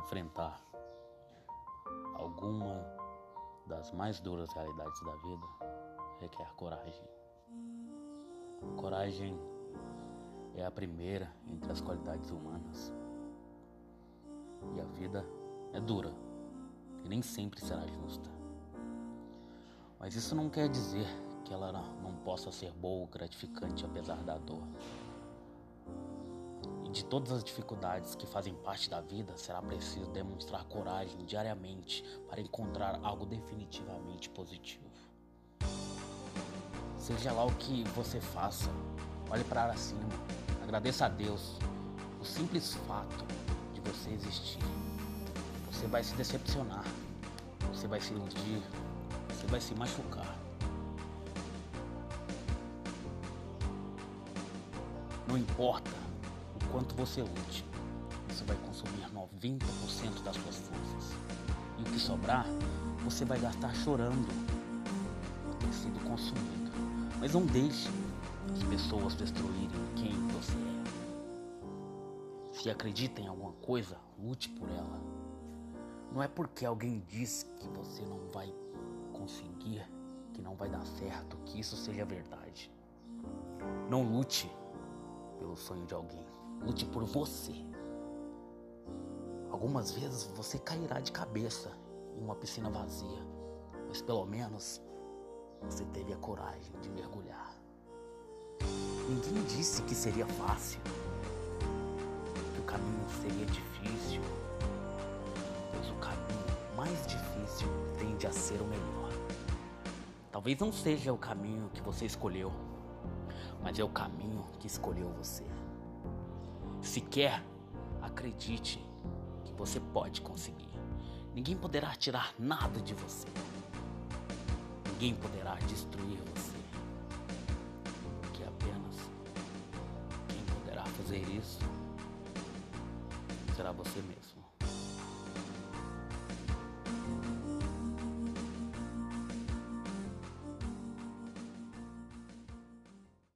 enfrentar alguma das mais duras realidades da vida requer coragem. Coragem é a primeira entre as qualidades humanas. E a vida é dura e nem sempre será justa. Mas isso não quer dizer que ela não possa ser boa ou gratificante apesar da dor de todas as dificuldades que fazem parte da vida, será preciso demonstrar coragem diariamente para encontrar algo definitivamente positivo. Seja lá o que você faça, olhe para cima, agradeça a Deus o simples fato de você existir. Você vai se decepcionar, você vai se iludir, você vai se machucar. Não importa quanto você lute, você vai consumir 90% das suas forças. E o que sobrar, você vai gastar chorando por ter sido consumido. Mas não deixe as pessoas destruírem quem você é. Se acredita em alguma coisa, lute por ela. Não é porque alguém diz que você não vai conseguir, que não vai dar certo, que isso seja verdade. Não lute pelo sonho de alguém. Lute por você. Algumas vezes você cairá de cabeça em uma piscina vazia, mas pelo menos você teve a coragem de mergulhar. Ninguém disse que seria fácil, que o caminho seria difícil, pois o caminho mais difícil tende a ser o melhor. Talvez não seja o caminho que você escolheu, mas é o caminho que escolheu você. Se quer, acredite que você pode conseguir. Ninguém poderá tirar nada de você. Ninguém poderá destruir você. Que apenas quem poderá fazer isso será você mesmo.